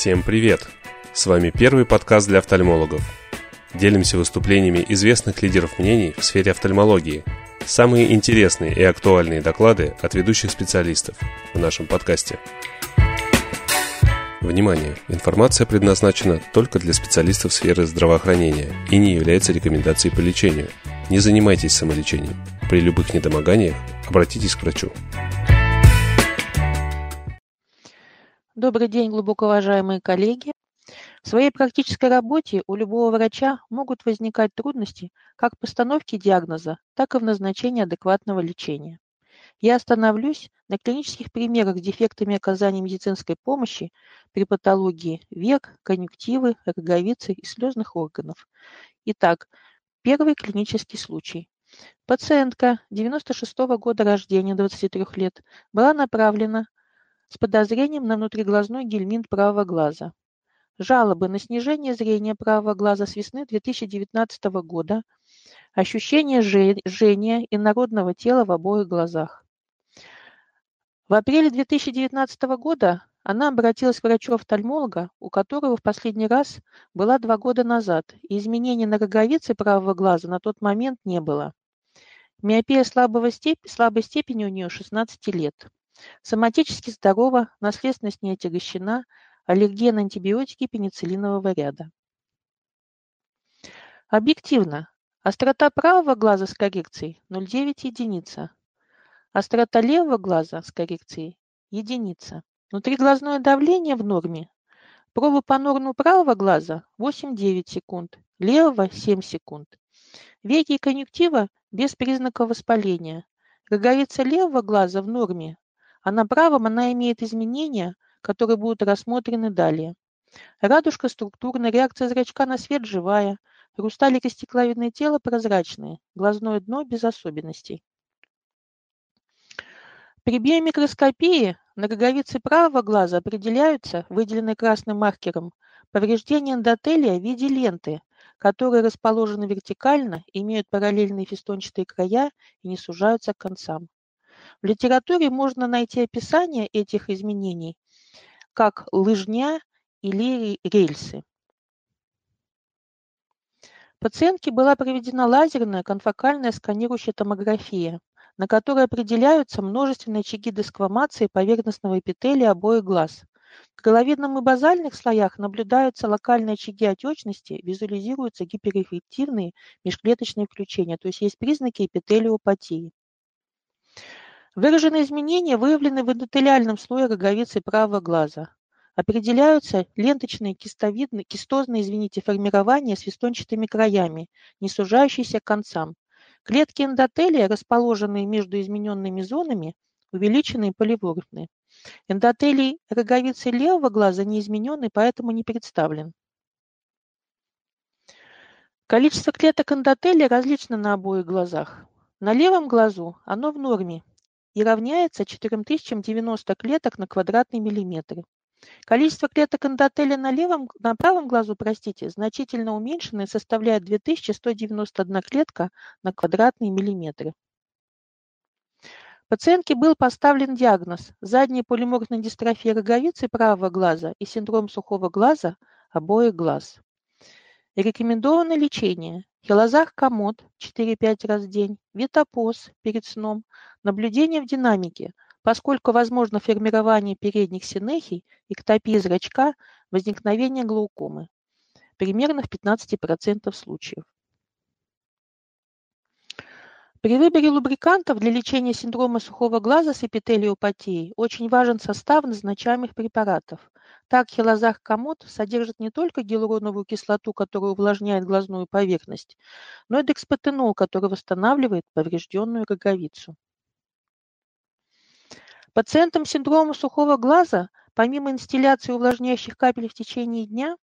Всем привет! С вами первый подкаст для офтальмологов. Делимся выступлениями известных лидеров мнений в сфере офтальмологии. Самые интересные и актуальные доклады от ведущих специалистов в нашем подкасте. Внимание! Информация предназначена только для специалистов сферы здравоохранения и не является рекомендацией по лечению. Не занимайтесь самолечением. При любых недомоганиях обратитесь к врачу. Добрый день, глубоко уважаемые коллеги. В своей практической работе у любого врача могут возникать трудности как в постановке диагноза, так и в назначении адекватного лечения. Я остановлюсь на клинических примерах с дефектами оказания медицинской помощи при патологии век, конъюнктивы, роговицы и слезных органов. Итак, первый клинический случай. Пациентка 96 -го года рождения, 23 лет, была направлена с подозрением на внутриглазной гельминт правого глаза. Жалобы на снижение зрения правого глаза с весны 2019 года, ощущение жжения инородного тела в обоих глазах. В апреле 2019 года она обратилась к врачу-офтальмолога, у которого в последний раз была два года назад, и изменений на роговице правого глаза на тот момент не было. Миопия слабого степ... слабой степени у нее 16 лет. Соматически здорова, наследственность не отягощена, аллерген антибиотики пенициллинового ряда. Объективно. Острота правого глаза с коррекцией 0,9 единица. Острота левого глаза с коррекцией единица. Внутриглазное давление в норме. Проба по норму правого глаза 8-9 секунд, левого 7 секунд. Веки и конъюнктива без признаков воспаления. Роговица левого глаза в норме а на правом она имеет изменения, которые будут рассмотрены далее. Радужка структурная, реакция зрачка на свет живая, хрусталик стекловидное тело прозрачные, глазное дно без особенностей. При биомикроскопии на роговице правого глаза определяются, выделенные красным маркером, повреждения эндотелия в виде ленты, которые расположены вертикально, имеют параллельные фестончатые края и не сужаются к концам. В литературе можно найти описание этих изменений как лыжня или рельсы. Пациентке была проведена лазерная конфокальная сканирующая томография, на которой определяются множественные очаги десквамации поверхностного эпителия обоих глаз. В головидном и базальных слоях наблюдаются локальные очаги отечности, визуализируются гиперэффективные межклеточные включения, то есть есть признаки эпителиопатии. Выраженные изменения выявлены в эндотелиальном слое роговицы правого глаза. Определяются ленточные кистовидные, кистозные извините, формирования с вестончатыми краями, не сужающиеся к концам. Клетки эндотелия, расположенные между измененными зонами, увеличены и поливорфны. Эндотелий роговицы левого глаза не изменен и поэтому не представлен. Количество клеток эндотелия различно на обоих глазах. На левом глазу оно в норме и равняется 4090 клеток на квадратный миллиметр. Количество клеток эндотеля на, левом, на правом глазу простите, значительно уменьшено и составляет 2191 клетка на квадратный миллиметр. Пациентке был поставлен диагноз задняя полиморфная дистрофия роговицы правого глаза и синдром сухого глаза обоих глаз. Рекомендовано лечение Хилозах комод 4-5 раз в день, витопоз перед сном, наблюдение в динамике, поскольку возможно формирование передних синехий, эктопия зрачка, возникновение глаукомы. Примерно в 15% случаев. При выборе лубрикантов для лечения синдрома сухого глаза с эпителиопатией очень важен состав назначаемых препаратов. Так, хилозах комод содержит не только гиалуроновую кислоту, которая увлажняет глазную поверхность, но и декспотенол, который восстанавливает поврежденную роговицу. Пациентам синдрома сухого глаза, помимо инстилляции увлажняющих капель в течение дня,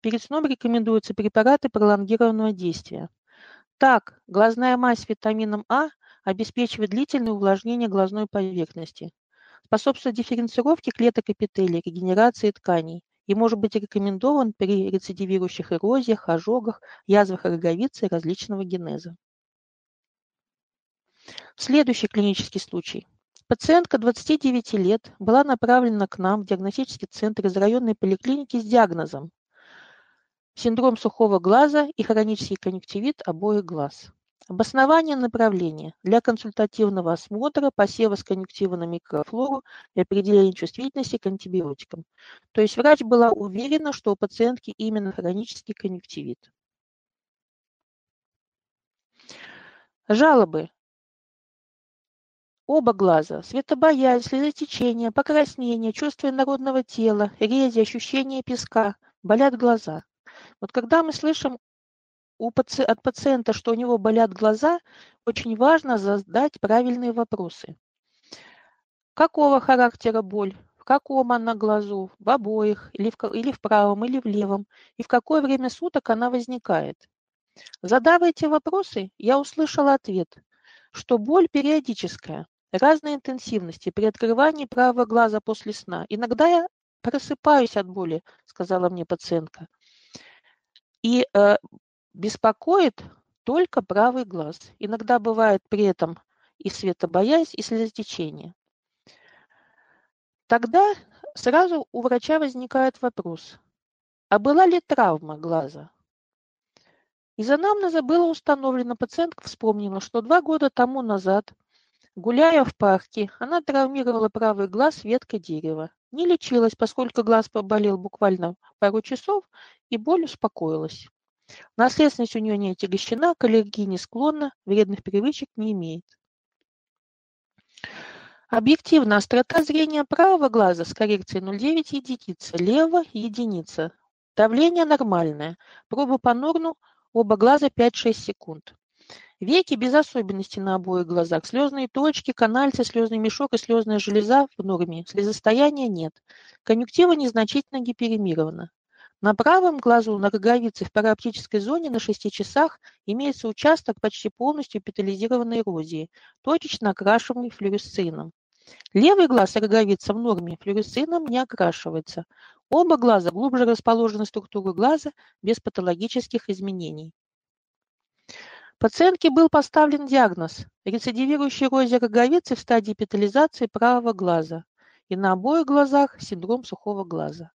перед сном рекомендуются препараты пролонгированного действия. Так, глазная мазь с витамином А обеспечивает длительное увлажнение глазной поверхности, способствует дифференцировке клеток эпителия, регенерации тканей и может быть рекомендован при рецидивирующих эрозиях, ожогах, язвах роговицы различного генеза. Следующий клинический случай. Пациентка 29 лет была направлена к нам в диагностический центр из районной поликлиники с диагнозом синдром сухого глаза и хронический конъюнктивит обоих глаз. Обоснование направления для консультативного осмотра, посева с конъюнктива микрофлору и определения чувствительности к антибиотикам. То есть врач была уверена, что у пациентки именно хронический конъюнктивит. Жалобы. Оба глаза. Светобоязнь, слезотечение, покраснение, чувство инородного тела, рези, ощущение песка. Болят глаза. Вот когда мы слышим у паци... от пациента, что у него болят глаза, очень важно задать правильные вопросы. Какого характера боль? В каком она глазу? В обоих? Или в, или в правом, или в левом? И в какое время суток она возникает? Задав эти вопросы, я услышала ответ, что боль периодическая, разной интенсивности при открывании правого глаза после сна. Иногда я просыпаюсь от боли, сказала мне пациентка. И э, беспокоит только правый глаз. Иногда бывает при этом и светобоязнь, и слезотечение. Тогда сразу у врача возникает вопрос, а была ли травма глаза? Из анамнеза было установлено, пациентка вспомнила, что два года тому назад, гуляя в парке, она травмировала правый глаз веткой дерева. Не лечилась, поскольку глаз поболел буквально пару часов, и боль успокоилась. Наследственность у нее не отягощена, к не склонна, вредных привычек не имеет. Объективно острота зрения правого глаза с коррекцией 0,9 единица, левого единица. Давление нормальное. Проба по норну оба глаза 5-6 секунд. Веки без особенностей на обоих глазах. Слезные точки, канальцы, слезный мешок и слезная железа в норме. Слезостояния нет. Конъюнктива незначительно гиперемирована. На правом глазу на роговице в параоптической зоне на 6 часах имеется участок почти полностью эпитализированной эрозии, точечно окрашиваемый флюоресцином. Левый глаз роговица в норме флюоресцином не окрашивается. Оба глаза глубже расположены структуры глаза без патологических изменений. Пациентке был поставлен диагноз – рецидивирующая эрозия роговицы в стадии эпитализации правого глаза и на обоих глазах синдром сухого глаза.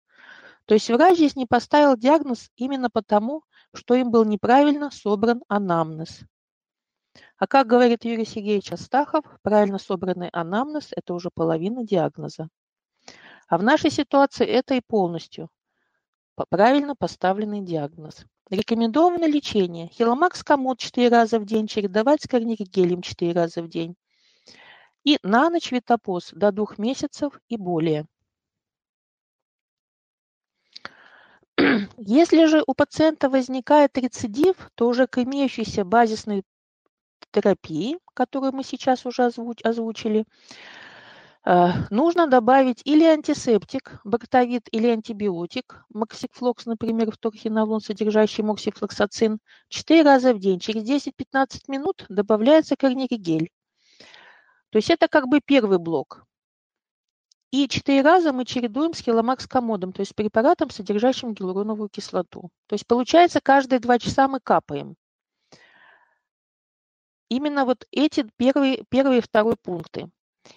То есть врач здесь не поставил диагноз именно потому, что им был неправильно собран анамнез. А как говорит Юрий Сергеевич Астахов, правильно собранный анамнез – это уже половина диагноза. А в нашей ситуации это и полностью правильно поставленный диагноз. Рекомендовано лечение. Хиломакс комод 4 раза в день, чередовать с корнигелем 4 раза в день. И на ночь витопоз до 2 месяцев и более. Если же у пациента возникает рецидив, то уже к имеющейся базисной терапии, которую мы сейчас уже озвучили, Э, нужно добавить или антисептик, бактовид или антибиотик, максифлокс, например, вторхинолон, содержащий моксифлоксацин, 4 раза в день. Через 10-15 минут добавляется корниригель. То есть это как бы первый блок. И 4 раза мы чередуем с хиломакс комодом, то есть препаратом, содержащим гиалуроновую кислоту. То есть получается каждые 2 часа мы капаем. Именно вот эти первые, первые и второй пункты.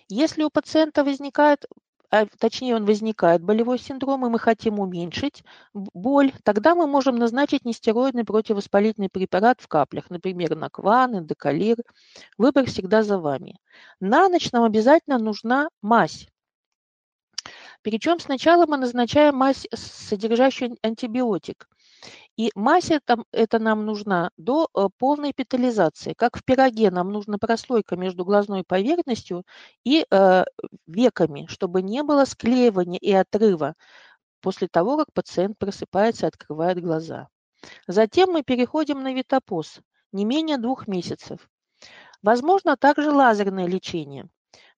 Если у пациента возникает а, точнее он возникает болевой синдром, и мы хотим уменьшить боль, тогда мы можем назначить нестероидный противовоспалительный препарат в каплях, например, Накван, Эндокалир. Выбор всегда за вами. На ночь нам обязательно нужна мазь. Причем сначала мы назначаем мазь, содержащую антибиотик. И мазь это, это нам нужна до э, полной эпитализации. Как в пироге нам нужна прослойка между глазной поверхностью и э, веками, чтобы не было склеивания и отрыва после того, как пациент просыпается и открывает глаза. Затем мы переходим на витопоз, не менее двух месяцев. Возможно также лазерное лечение.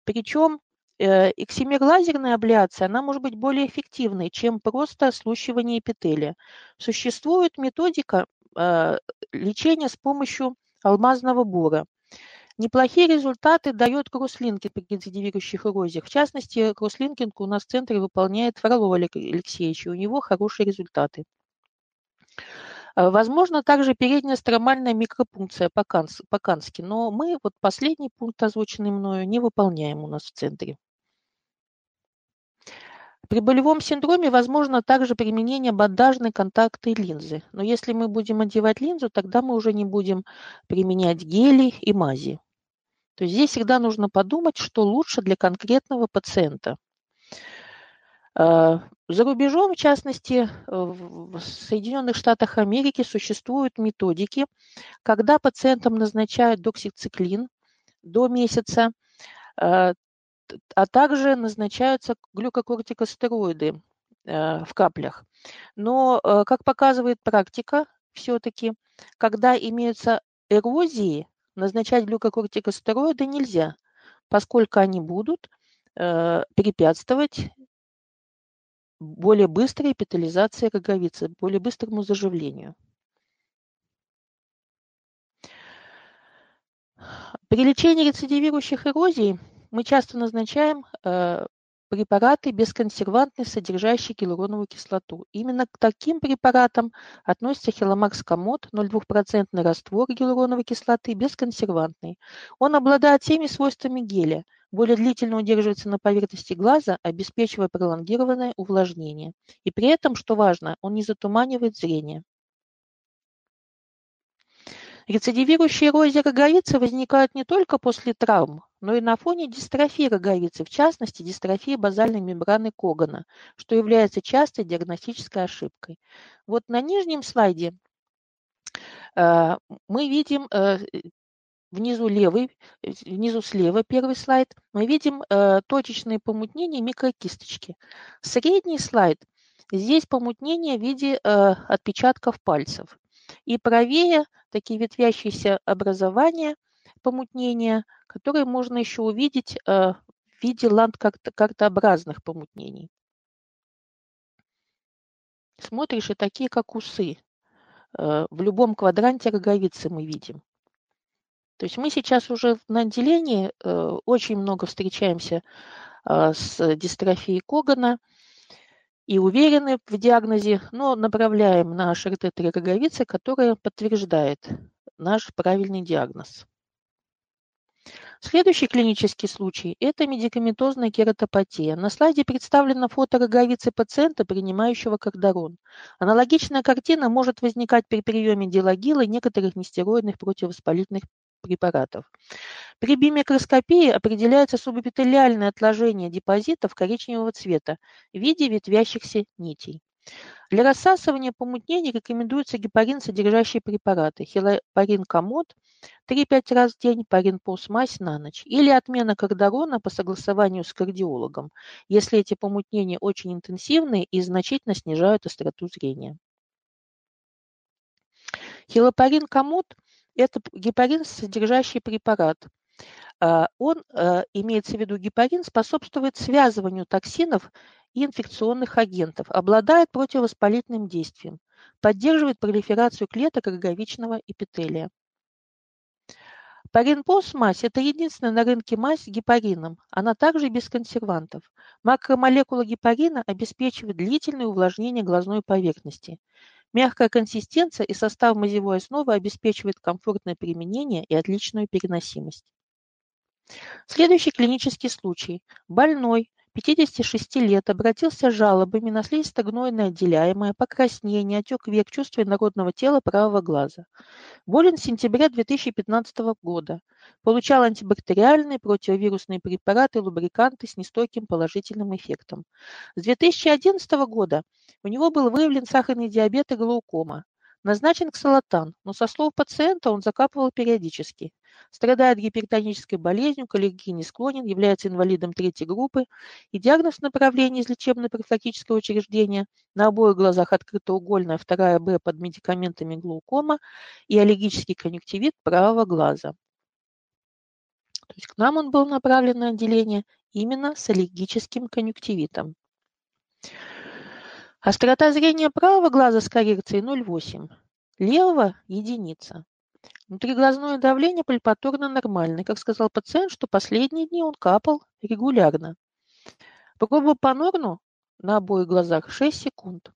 Причем эксимерлазерная абляция, она может быть более эффективной, чем просто слущивание эпителия. Существует методика э, лечения с помощью алмазного бура. Неплохие результаты дает кросслинкинг при рецидивирующих эрозиях. В частности, кросслинкинг у нас в центре выполняет Фролов Алексеевич, и у него хорошие результаты. Э, возможно также передняя стромальная микропункция по-кански, но мы вот последний пункт, озвученный мною, не выполняем у нас в центре. При болевом синдроме возможно также применение бандажной контактной линзы, но если мы будем одевать линзу, тогда мы уже не будем применять гели и мази. То есть здесь всегда нужно подумать, что лучше для конкретного пациента. Э, за рубежом, в частности, в Соединенных Штатах Америки существуют методики, когда пациентам назначают доксициклин до месяца, э, а также назначаются глюкокортикостероиды э, в каплях. Но, как показывает практика, все-таки, когда имеются эрозии, назначать глюкокортикостероиды нельзя, поскольку они будут препятствовать более быстрой эпителизации роговицы, более быстрому заживлению. При лечении рецидивирующих эрозий мы часто назначаем э, препараты бесконсервантные, содержащие гиалуроновую кислоту. Именно к таким препаратам относится хеломакс комод, 0,2% раствор гиалуроновой кислоты, бесконсервантный. Он обладает всеми свойствами геля, более длительно удерживается на поверхности глаза, обеспечивая пролонгированное увлажнение. И при этом, что важно, он не затуманивает зрение. Рецидивирующие эрозии роговицы возникают не только после травм, но и на фоне дистрофии роговицы, в частности, дистрофии базальной мембраны Когана, что является частой диагностической ошибкой. Вот на нижнем слайде э, мы видим э, внизу левый, внизу слева первый слайд, мы видим э, точечные помутнения микрокисточки. Средний слайд, здесь помутнение в виде отпечатков пальцев. И правее такие ветвящиеся образования, помутнения, которые можно еще увидеть э, в виде ландкартообразных помутнений. Смотришь, и такие, как усы. Э, в любом квадранте роговицы мы видим. То есть мы сейчас уже на отделении э, очень много встречаемся с дистрофией Когана и уверены в диагнозе, но направляем на РТ-3 роговицы, которая подтверждает наш правильный диагноз. Следующий клинический случай – это медикаментозная кератопатия. На слайде представлено фото роговицы пациента, принимающего кардарон. Аналогичная картина может возникать при приеме дилагила и некоторых нестероидных противовоспалительных препаратов. При бимикроскопии определяется субэпителиальное отложение депозитов коричневого цвета в виде ветвящихся нитей. Для рассасывания помутнений рекомендуются гепарин, содержащие препараты. Хилопарин комод 3-5 раз в день, парин мазь на ночь. Или отмена кардарона по согласованию с кардиологом, если эти помутнения очень интенсивные и значительно снижают остроту зрения. Хилопарин комод это гепарин, содержащий препарат. А, он, а, имеется в виду гепарин, способствует связыванию токсинов и инфекционных агентов, обладает противовоспалительным действием, поддерживает пролиферацию клеток роговичного эпителия. Паринпос мазь – это единственная на рынке мазь с гепарином. Она также без консервантов. Макромолекула гепарина обеспечивает длительное увлажнение глазной поверхности. Мягкая консистенция и состав мазевой основы обеспечивает комфортное применение и отличную переносимость. Следующий клинический случай. Больной 56 лет обратился с жалобами на слизисто-гнойное отделяемое, покраснение, отек век, чувство инородного тела правого глаза. Болен с сентября 2015 года. Получал антибактериальные, противовирусные препараты, лубриканты с нестойким положительным эффектом. С 2011 года у него был выявлен сахарный диабет и глаукома. Назначен ксалатан, но со слов пациента он закапывал периодически. Страдает гипертонической болезнью, к не склонен, является инвалидом третьей группы. И диагноз направления из лечебно-профилактического учреждения на обоих глазах открытоугольная, вторая Б под медикаментами глаукома и аллергический конъюнктивит правого глаза. То есть к нам он был направлен на отделение именно с аллергическим конъюнктивитом. Острота зрения правого глаза с коррекцией 0,8, левого – единица. Внутриглазное давление пальпаторно нормальное. Как сказал пациент, что последние дни он капал регулярно. Проба по норну на обоих глазах 6 секунд.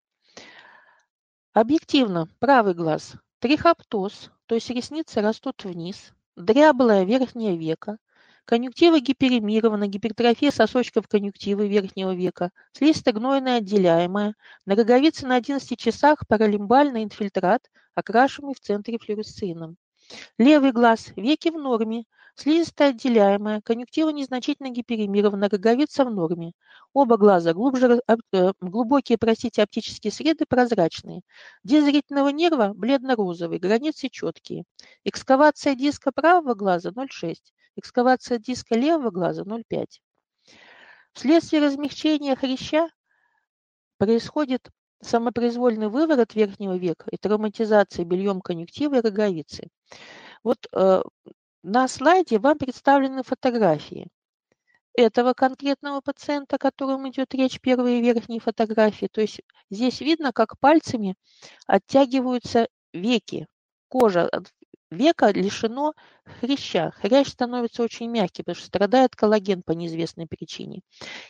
Объективно, правый глаз. Трихоптоз, то есть ресницы растут вниз, дряблое верхнее веко, конъюнктива гиперемирована, гипертрофия сосочков конъюнктивы верхнего века, слизисто-гнойная отделяемая, на роговице на 11 часах паралимбальный инфильтрат, окрашенный в центре флюоресцином. Левый глаз, веки в норме, слизистая отделяемая, конъюнктива незначительно гиперемирована, роговица в норме. Оба глаза глубже, э, глубокие, простите, оптические среды прозрачные. Диsk зрительного нерва бледно-розовый, границы четкие. Экскавация диска правого глаза 0,6, экскавация диска левого глаза 0,5. Вследствие размягчения хряща происходит самопроизвольный выворот верхнего века и травматизация бельем конъюнктивы и роговицы. Вот э, на слайде вам представлены фотографии этого конкретного пациента, о котором идет речь, первые верхние фотографии. То есть здесь видно, как пальцами оттягиваются веки. Кожа века лишено хряща. Хрящ становится очень мягкий, потому что страдает коллаген по неизвестной причине.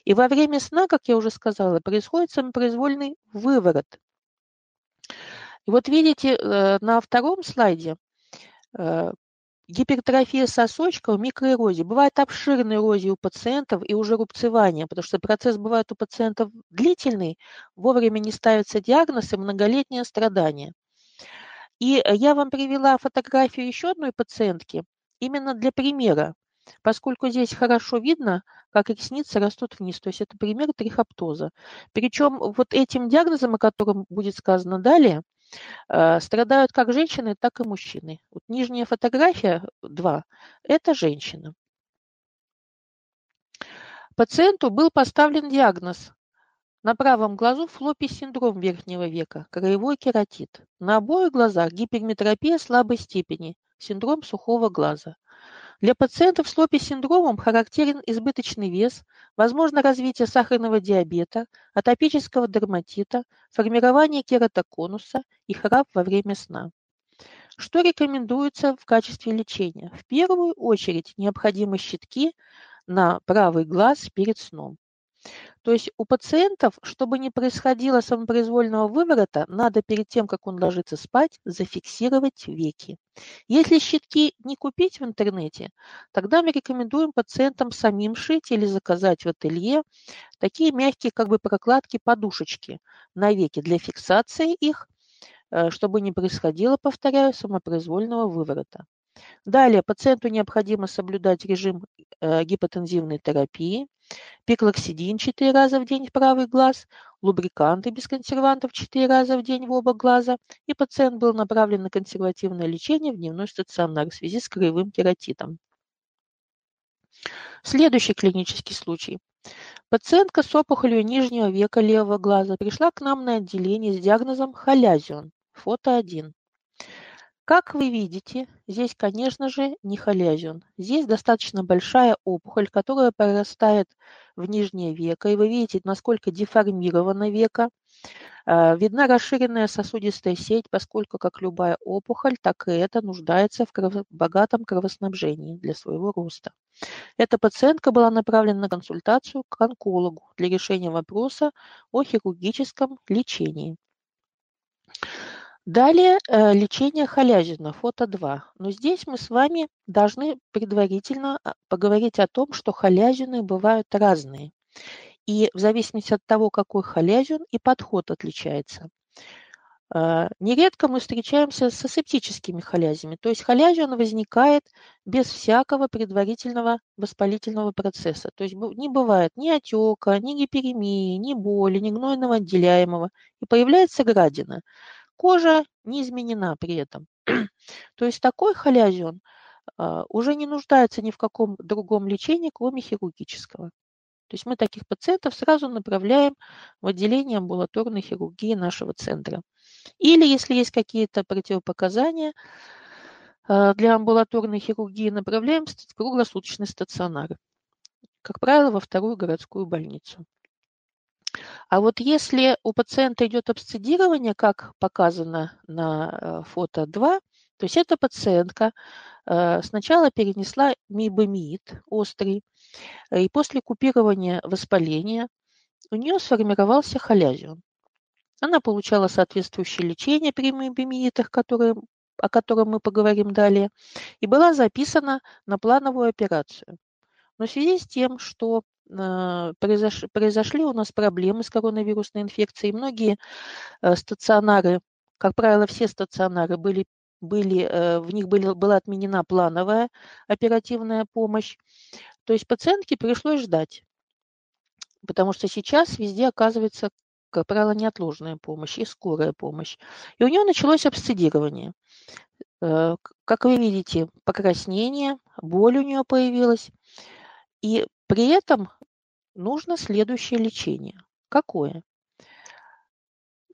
И во время сна, как я уже сказала, происходит самопроизвольный выворот. И вот видите, э, на втором слайде э, гипертрофия сосочков, микроэрозия. Бывает обширная эрозия у пациентов и уже рубцевание, потому что процесс бывает у пациентов длительный, вовремя не ставится диагноз и многолетнее страдание. И я вам привела фотографию еще одной пациентки именно для примера, поскольку здесь хорошо видно, как ресницы растут вниз. То есть это пример трихоптоза. Причем вот этим диагнозом, о котором будет сказано далее, э, страдают как женщины, так и мужчины. Вот нижняя фотография 2 – это женщина. Пациенту был поставлен диагноз на правом глазу флопий синдром верхнего века, краевой кератит. На обоих глазах гиперметропия слабой степени, синдром сухого глаза. Для пациентов с лопи-синдромом характерен избыточный вес, возможно развитие сахарного диабета, атопического дерматита, формирование кератоконуса и храп во время сна. Что рекомендуется в качестве лечения? В первую очередь необходимы щитки на правый глаз перед сном. То есть у пациентов, чтобы не происходило самопроизвольного выворота, надо перед тем, как он ложится спать, зафиксировать веки. Если щитки не купить в интернете, тогда мы рекомендуем пациентам самим шить или заказать в ателье такие мягкие как бы прокладки подушечки на веки для фиксации их, э, чтобы не происходило, повторяю, самопроизвольного выворота. Далее пациенту необходимо соблюдать режим э, гипотензивной терапии, пиклоксидин 4 раза в день в правый глаз, лубриканты без консервантов 4 раза в день в оба глаза, и пациент был направлен на консервативное лечение в дневной стационар в связи с краевым кератитом. Следующий клинический случай. Пациентка с опухолью нижнего века левого глаза пришла к нам на отделение с диагнозом холязион, фото 1. Как вы видите, здесь, конечно же, не холязион. Здесь достаточно большая опухоль, которая прорастает в нижнее веко. И вы видите, насколько деформировано веко. А, видна расширенная сосудистая сеть, поскольку как любая опухоль, так и это нуждается в крово- богатом кровоснабжении для своего роста. Эта пациентка была направлена на консультацию к онкологу для решения вопроса о хирургическом лечении. Далее э, лечение халязина, фото 2. Но здесь мы с вами должны предварительно а, поговорить о том, что халязины бывают разные. И в зависимости от того, какой халязин, и подход отличается. Э, нередко мы встречаемся с асептическими халязями, то есть халязин возникает без всякого предварительного воспалительного процесса. То есть не бывает ни отека, ни гиперемии, ни боли, ни гнойного отделяемого, и появляется градина. Кожа не изменена при этом. То есть такой халязион а, уже не нуждается ни в каком другом лечении, кроме хирургического. То есть мы таких пациентов сразу направляем в отделение амбулаторной хирургии нашего центра. Или если есть какие-то противопоказания а, для амбулаторной хирургии, направляем в круглосуточный стационар. Как правило, во вторую городскую больницу. А вот если у пациента идет обсцедирование, как показано на э, фото 2, то есть эта пациентка э, сначала перенесла мибомид острый, и после купирования воспаления у нее сформировался холязион. Она получала соответствующее лечение при миобемиитах, которые, о котором мы поговорим далее, и была записана на плановую операцию. Но в связи с тем, что э, произош, произошли у нас проблемы с коронавирусной инфекцией, многие э, стационары, как правило, все стационары были, были э, в них были, была отменена плановая оперативная помощь, то есть пациентке пришлось ждать, потому что сейчас везде оказывается как правило, неотложная помощь и скорая помощь. И у нее началось обсцедирование. Э, как вы видите, покраснение, боль у нее появилась. И при этом нужно следующее лечение. Какое?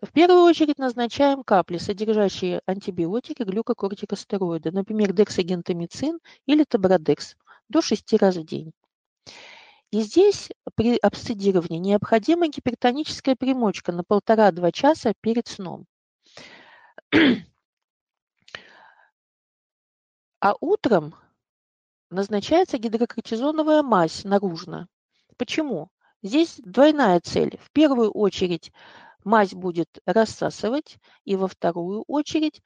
В первую очередь назначаем капли, содержащие антибиотики, глюкокортикостероиды, например, дексагентамицин или табрадекс, до 6 раз в день. И здесь при обсцедировании необходима гипертоническая примочка на полтора-два часа перед сном. А утром назначается гидрокортизоновая мазь наружно. Почему? Здесь двойная цель. В первую очередь мазь будет рассасывать, и во вторую очередь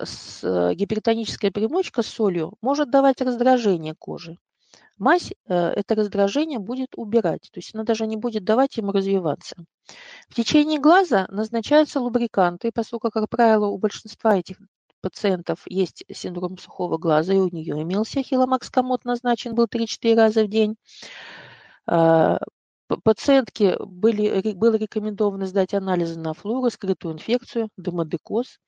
с, э, гипертоническая примочка с солью может давать раздражение кожи мазь э, это раздражение будет убирать, то есть она даже не будет давать ему развиваться. В течение глаза назначаются лубриканты, поскольку, как правило, у большинства этих пациентов есть синдром сухого глаза, и у нее имелся хиломакс комод назначен был 3-4 раза в день. А, пациентке были, было рекомендовано сдать анализы на флору, скрытую инфекцию, демодекоз.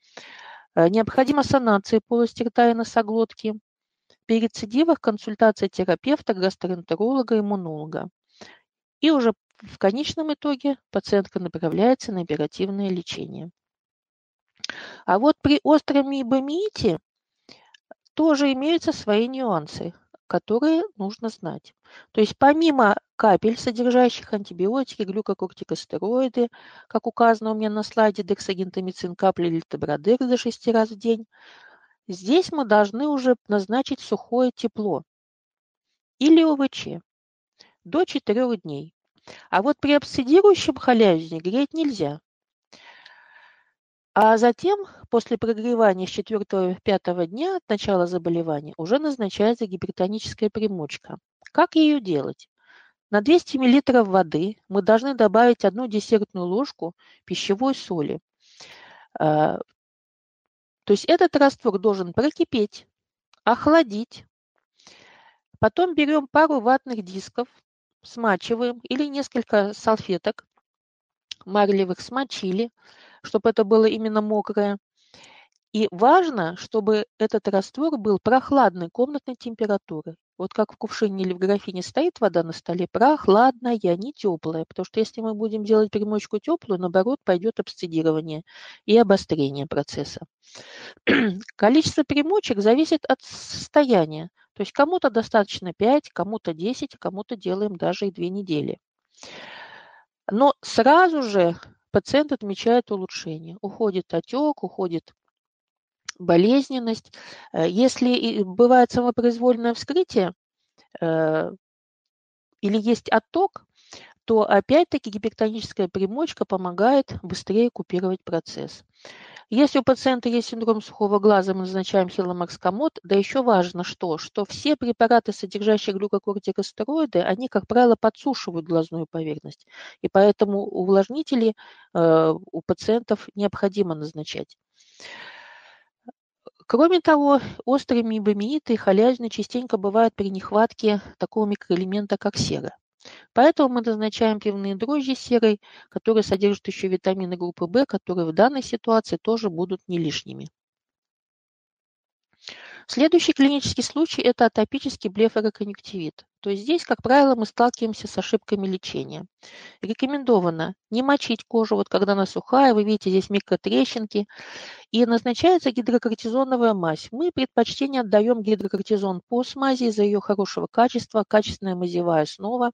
А, необходима санация полости рта и носоглотки. При рецидивах консультация терапевта, гастроэнтеролога, иммунолога. И уже в конечном итоге пациентка направляется на оперативное лечение. А вот при остром миобомиите тоже имеются свои нюансы, которые нужно знать. То есть помимо капель, содержащих антибиотики, глюкокортикостероиды, как указано у меня на слайде, дексагентамицин капли или табрадекс до 6 раз в день, Здесь мы должны уже назначить сухое тепло или ОВЧ до 4 дней. А вот при обсидирующем халязине греть нельзя. А затем, после прогревания с 4-5 дня от начала заболевания, уже назначается гипертоническая примочка. Как ее делать? На 200 мл воды мы должны добавить одну десертную ложку пищевой соли. А, то есть этот раствор должен прокипеть, охладить. Потом берем пару ватных дисков, смачиваем или несколько салфеток марлевых смочили, чтобы это было именно мокрое. И важно, чтобы этот раствор был прохладной комнатной температуры. Вот как в кувшине или в графине стоит вода на столе, прохладная, не теплая. Потому что если мы будем делать примочку теплую, наоборот, пойдет обсцедирование и обострение процесса. Количество примочек зависит от состояния. То есть кому-то достаточно 5, кому-то 10, кому-то делаем даже и 2 недели. Но сразу же пациент отмечает улучшение. Уходит отек, уходит болезненность. Э, если бывает самопроизвольное вскрытие э, или есть отток, то опять-таки гипертоническая примочка помогает быстрее купировать процесс. Если у пациента есть синдром сухого глаза, мы назначаем хиломакскомод. Да еще важно что, что все препараты, содержащие глюкокортикостероиды, они, как правило, подсушивают глазную поверхность. И поэтому увлажнители э, у пациентов необходимо назначать. Кроме того, острые миобомииты и халязины частенько бывают при нехватке такого микроэлемента, как сера. Поэтому мы назначаем пивные дрожжи серой, которые содержат еще витамины группы В, которые в данной ситуации тоже будут не лишними. Следующий клинический случай – это атопический блефороконъюнктивит. То есть здесь, как правило, мы сталкиваемся с ошибками лечения. Рекомендовано не мочить кожу, вот когда она сухая, вы видите здесь микротрещинки, и назначается гидрокортизоновая мазь. Мы предпочтение отдаем гидрокортизон по смази из-за ее хорошего качества, качественная мазевая основа.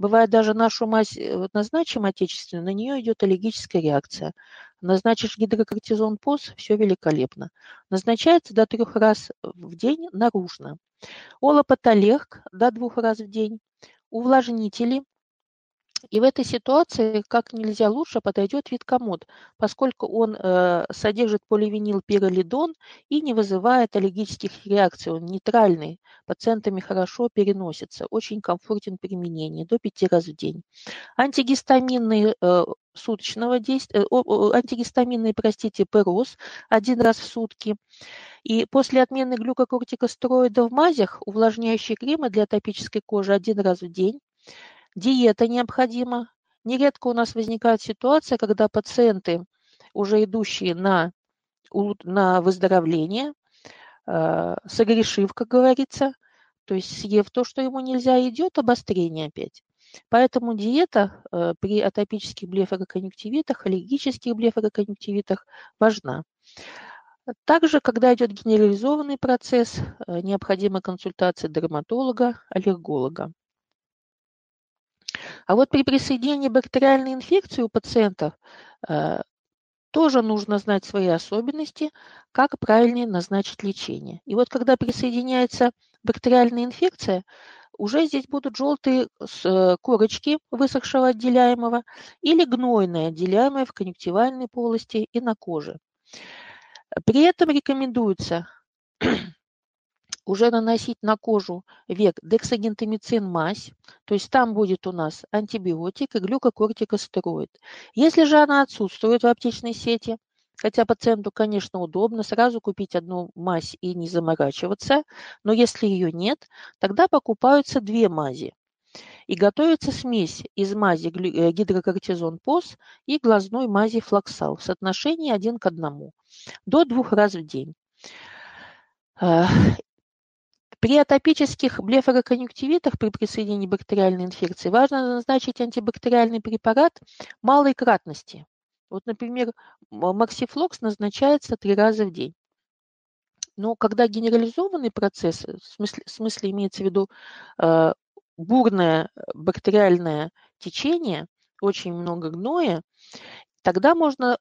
Бывает даже нашу мазь э, назначим отечественную, на нее идет аллергическая реакция. Назначишь гидрокортизон ПОС, все великолепно. Назначается до трех раз в день наружно. Олопатолег до двух раз в день. Увлажнители И в этой ситуации как нельзя лучше подойдет виткомод, поскольку он э, содержит поливинилпиролидон и не вызывает аллергических реакций. Он нейтральный, пациентами хорошо переносится, очень комфортен в применении, до 5 раз в день. Антигистаминные э, суточного действия, э, антигистаминные, простите, ПРОС один раз в сутки. И после отмены глюкокортикостероида в мазях увлажняющие кремы для атопической кожи один раз в день Диета необходима. Нередко у нас возникает ситуация, когда пациенты, уже идущие на, на выздоровление, э, согрешив, как говорится, то есть съев то, что ему нельзя, идет обострение опять. Поэтому диета э, при атопических блефороконъюнктивитах, аллергических блефороконъюнктивитах важна. Также, когда идет генерализованный процесс, э, необходима консультация дерматолога, аллерголога. А вот при присоединении бактериальной инфекции у пациентов э, тоже нужно знать свои особенности, как правильнее назначить лечение. И вот когда присоединяется бактериальная инфекция, уже здесь будут желтые э, корочки высохшего отделяемого или гнойное отделяемое в конъюнктивальной полости и на коже. При этом рекомендуется уже наносить на кожу век дексагентамицин мазь, то есть там будет у нас антибиотик и глюкокортикостероид. Если же она отсутствует в аптечной сети, хотя пациенту, конечно, удобно сразу купить одну мазь и не заморачиваться, но если ее нет, тогда покупаются две мази. И готовится смесь из мази э, гидрокортизон ПОС и глазной мази флоксал в соотношении один к одному до двух раз в день. Э, при атопических блефороконъюнктивитах при присоединении бактериальной инфекции важно назначить антибактериальный препарат малой кратности. Вот, например, максифлокс назначается три раза в день. Но когда генерализованный процесс, в смысле, в смысле имеется в виду э, бурное бактериальное течение, очень много гноя, тогда можно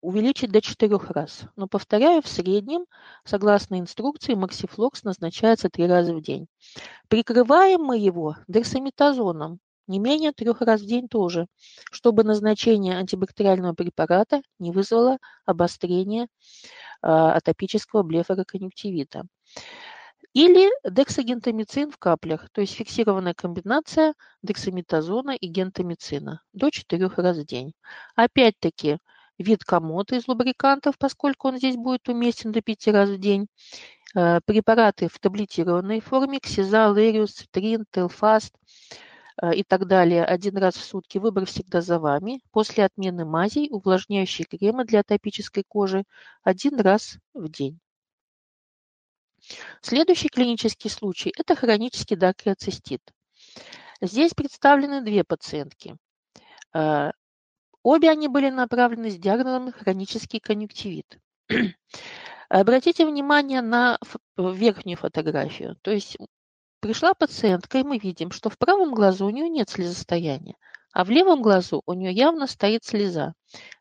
увеличить до 4 раз. Но, повторяю, в среднем, согласно инструкции, максифлокс назначается 3 раза в день. Прикрываем мы его дексаметазоном, не менее трех раз в день тоже, чтобы назначение антибактериального препарата не вызвало обострения э, атопического блефороконъюнктивита. Или дексагентамицин в каплях, то есть фиксированная комбинация дексаметазона и гентамицина до 4 раз в день. Опять-таки, вид комота из лубрикантов, поскольку он здесь будет уместен до 5 раз в день. Э, препараты в таблетированной форме, ксизал, эриус, цитрин, телфаст э, и так далее один раз в сутки. Выбор всегда за вами. После отмены мазей увлажняющие кремы для атопической кожи один раз в день. Следующий клинический случай – это хронический дакриоцистит. Здесь представлены две пациентки. Обе они были направлены с диагнозом хронический конъюнктивит. Обратите внимание на верхнюю фотографию. То есть пришла пациентка, и мы видим, что в правом глазу у нее нет слезостояния, а в левом глазу у нее явно стоит слеза.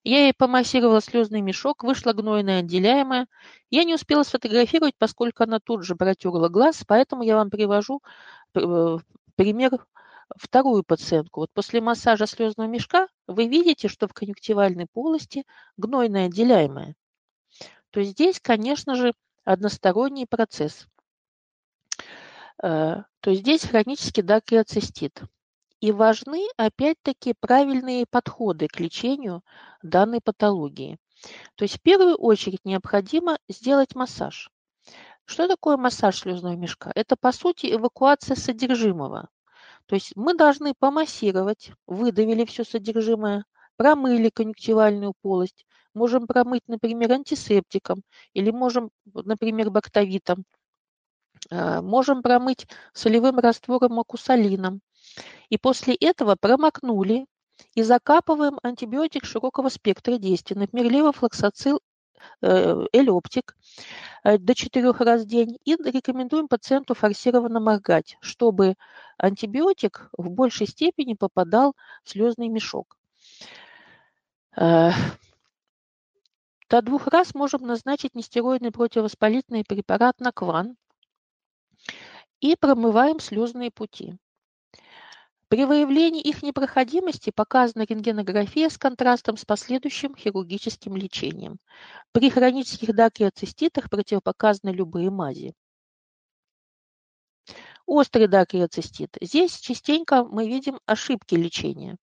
Я ей помассировала слезный мешок, вышла гнойная отделяемая. Я не успела сфотографировать, поскольку она тут же протерла глаз, поэтому я вам привожу э, пример вторую пациентку. Вот после массажа слезного мешка вы видите, что в конъюнктивальной полости гнойное отделяемое. То есть здесь, конечно же, односторонний процесс. Э, то есть здесь хронический дакриоцистит. И важны, опять-таки, правильные подходы к лечению данной патологии. То есть в первую очередь необходимо сделать массаж. Что такое массаж слезного мешка? Это, по сути, эвакуация содержимого. То есть мы должны помассировать, выдавили все содержимое, промыли конъюнктивальную полость, можем промыть, например, антисептиком или можем, например, бактовитом, а, можем промыть солевым раствором окусалином. И после этого промокнули и закапываем антибиотик широкого спектра действия, например, левофлоксацил Э, элептик э, до 4 раз в день и рекомендуем пациенту форсированно моргать, чтобы антибиотик в большей степени попадал в слезный мешок. Э, до двух раз можем назначить нестероидный противовоспалительный препарат Накван и промываем слезные пути. При выявлении их непроходимости показана рентгенография с контрастом с последующим хирургическим лечением. При хронических дакриоциститах противопоказаны любые мази. Острый дакриоцистит. Здесь частенько мы видим ошибки лечения.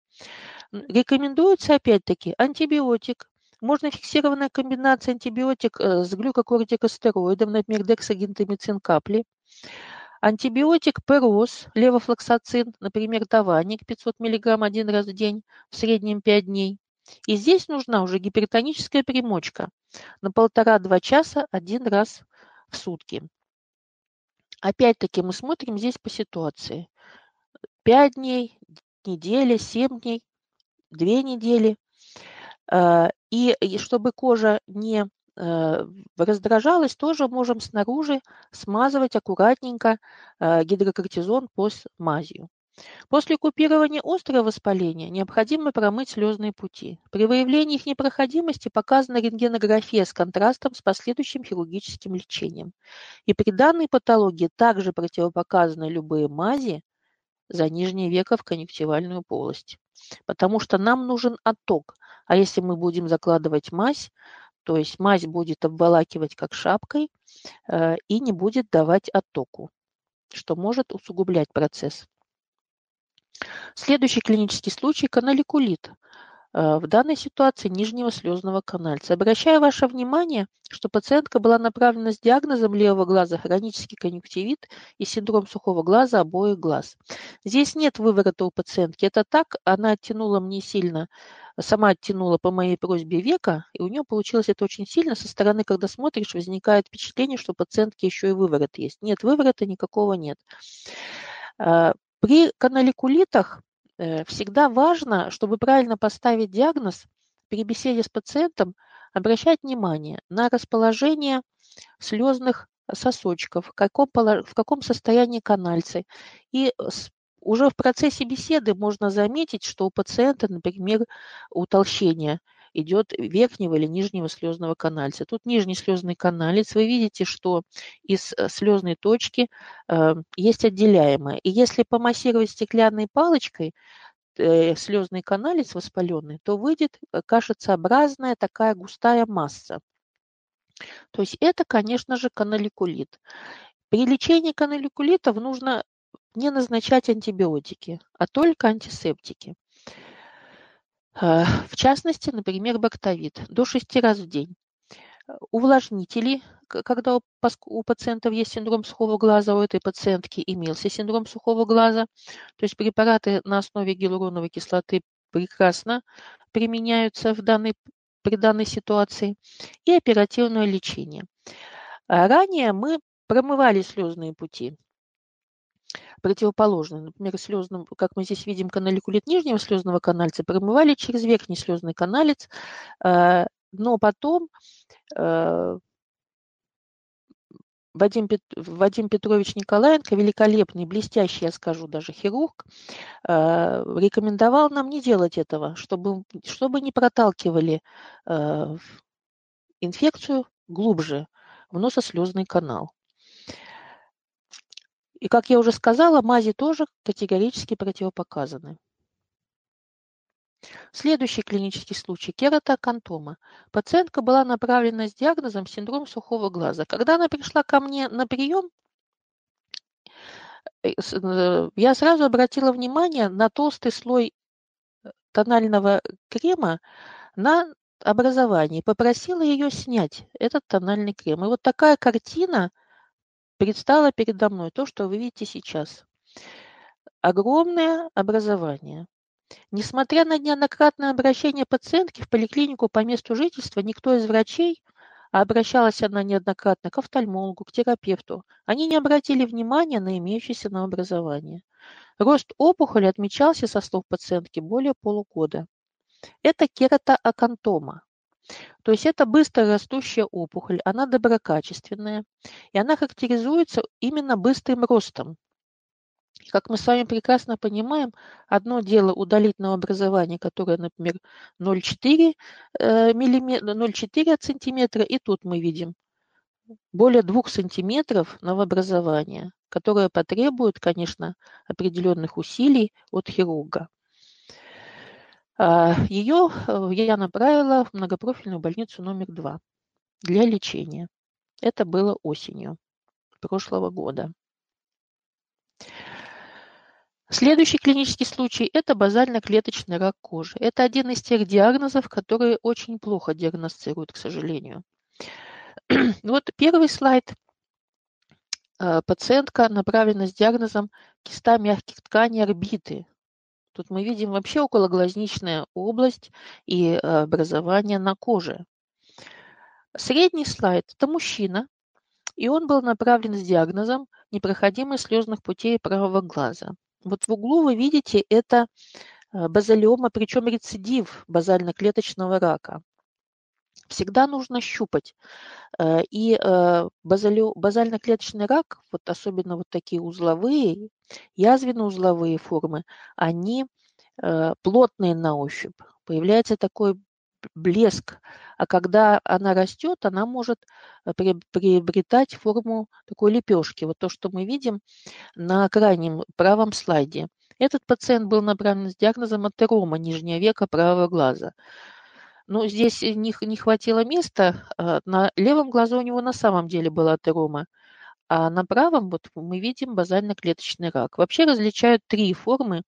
Рекомендуется опять-таки антибиотик, можно фиксированная комбинация антибиотик э, с глюкокортикостероидом, например, дексагентамицин капли. Антибиотик пероз, левофлоксацин, например, даваник 500 мг один раз в день, в среднем 5 дней. И здесь нужна уже гипертоническая примочка на полтора-два часа один раз в сутки. Опять-таки мы смотрим здесь по ситуации. 5 дней, неделя, 7 дней, 2 недели. Э, и чтобы кожа не раздражалась, тоже можем снаружи смазывать аккуратненько э, гидрокортизон пост мазью. После купирования острого воспаления необходимо промыть слезные пути. При выявлении их непроходимости показана рентгенография с контрастом с последующим хирургическим лечением. И при данной патологии также противопоказаны любые мази за нижнее веко в конъюнктивальную полость. Потому что нам нужен отток. А если мы будем закладывать мазь, то есть мазь будет обволакивать как шапкой э, и не будет давать оттоку, что может усугублять процесс. Следующий клинический случай – каналикулит. Э, в данной ситуации нижнего слезного канальца. Обращаю ваше внимание, что пациентка была направлена с диагнозом левого глаза хронический конъюнктивит и синдром сухого глаза обоих глаз. Здесь нет выворота у пациентки. Это так, она оттянула мне сильно, сама оттянула по моей просьбе века, и у нее получилось это очень сильно. Со стороны, когда смотришь, возникает впечатление, что у пациентки еще и выворот есть. Нет выворота, никакого нет. Э, при каналикулитах Э, всегда важно, чтобы правильно поставить диагноз, при беседе с пациентом обращать внимание на расположение слезных сосочков, в каком, в каком состоянии канальцы. И уже в процессе беседы можно заметить, что у пациента, например, утолщение – идет верхнего или нижнего слезного канальца. Тут нижний слезный каналец. Вы видите, что из э, слезной точки э, есть отделяемое. И если помассировать стеклянной палочкой, э, слезный каналец воспаленный, то выйдет э, кашицеобразная такая густая масса. То есть это, конечно же, каналикулит. При лечении каналикулитов нужно не назначать антибиотики, а только антисептики. Э, в частности, например, бактовид до 6 раз в день. Увлажнители, когда у пациентов есть синдром сухого глаза, у этой пациентки имелся синдром сухого глаза, то есть препараты на основе гиалуроновой кислоты прекрасно применяются в данной, при данной ситуации, и оперативное лечение. А ранее мы промывали слезные пути противоположный. Например, слезным, как мы здесь видим, каналикулит нижнего слезного канальца промывали через верхний слезный каналец, э, но потом э, Вадим, Пет... Вадим Петрович Николаенко, великолепный, блестящий, я скажу, даже хирург, э, рекомендовал нам не делать этого, чтобы, чтобы не проталкивали инфекцию глубже в носослезный канал. И, как я уже сказала, мази тоже категорически противопоказаны. Следующий клинический случай – кератокантома. Пациентка была направлена с диагнозом синдром сухого глаза. Когда она пришла ко мне на прием, э, э, я сразу обратила внимание на толстый слой э, тонального крема на образовании. Попросила ее снять этот тональный крем. И вот такая картина – предстало передо мной то, что вы видите сейчас. Огромное образование. Несмотря на неоднократное обращение пациентки в поликлинику по месту жительства, никто из врачей, а обращалась она неоднократно к офтальмологу, к терапевту, они не обратили внимания на имеющееся на образование. Рост опухоли отмечался, со слов пациентки, более полугода. Это кератоакантома. То есть это быстро растущая опухоль, она доброкачественная, и она характеризуется именно быстрым ростом. Как мы с вами прекрасно понимаем, одно дело удалить новообразование, которое, например, 0,4 э, сантиметра, и тут мы видим более двух сантиметров новообразования, которое потребует, конечно, определенных усилий от хирурга. А, Ее э, я направила в многопрофильную больницу номер два для лечения. Это было осенью прошлого года. Следующий клинический случай – это базально-клеточный рак кожи. Это один из тех диагнозов, которые очень плохо диагностируют, к сожалению. Вот первый слайд. Э, пациентка направлена с диагнозом киста мягких тканей орбиты. Тут мы видим вообще окологлазничная область и образование на коже. Средний слайд – это мужчина, и он был направлен с диагнозом непроходимость слезных путей правого глаза. Вот в углу вы видите это э, базалиома, причем рецидив базально-клеточного рака. Всегда нужно щупать. Э, и э, базально-клеточный рак, вот особенно вот такие узловые, язвенно-узловые формы, они плотные на ощупь. Появляется такой блеск, а когда она растет, она может приобретать форму такой лепешки. Вот то, что мы видим на крайнем правом слайде. Этот пациент был направлен с диагнозом атерома нижнего века правого глаза. Но здесь не, не хватило места. А, на левом глазу у него на самом деле была атерома, а на правом вот мы видим базально-клеточный рак. Вообще различают три формы.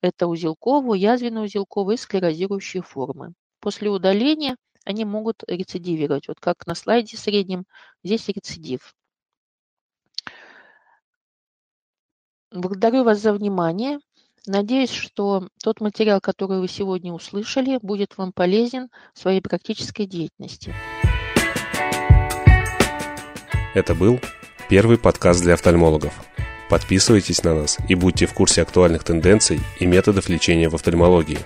Это узелковую, язвенно-узелковую и склерозирующие формы. После удаления они могут рецидивировать. Вот как на слайде среднем, здесь рецидив. Благодарю вас за внимание. Надеюсь, что тот материал, который вы сегодня услышали, будет вам полезен в своей практической деятельности. Это был первый подкаст для офтальмологов. Подписывайтесь на нас и будьте в курсе актуальных тенденций и методов лечения в офтальмологии.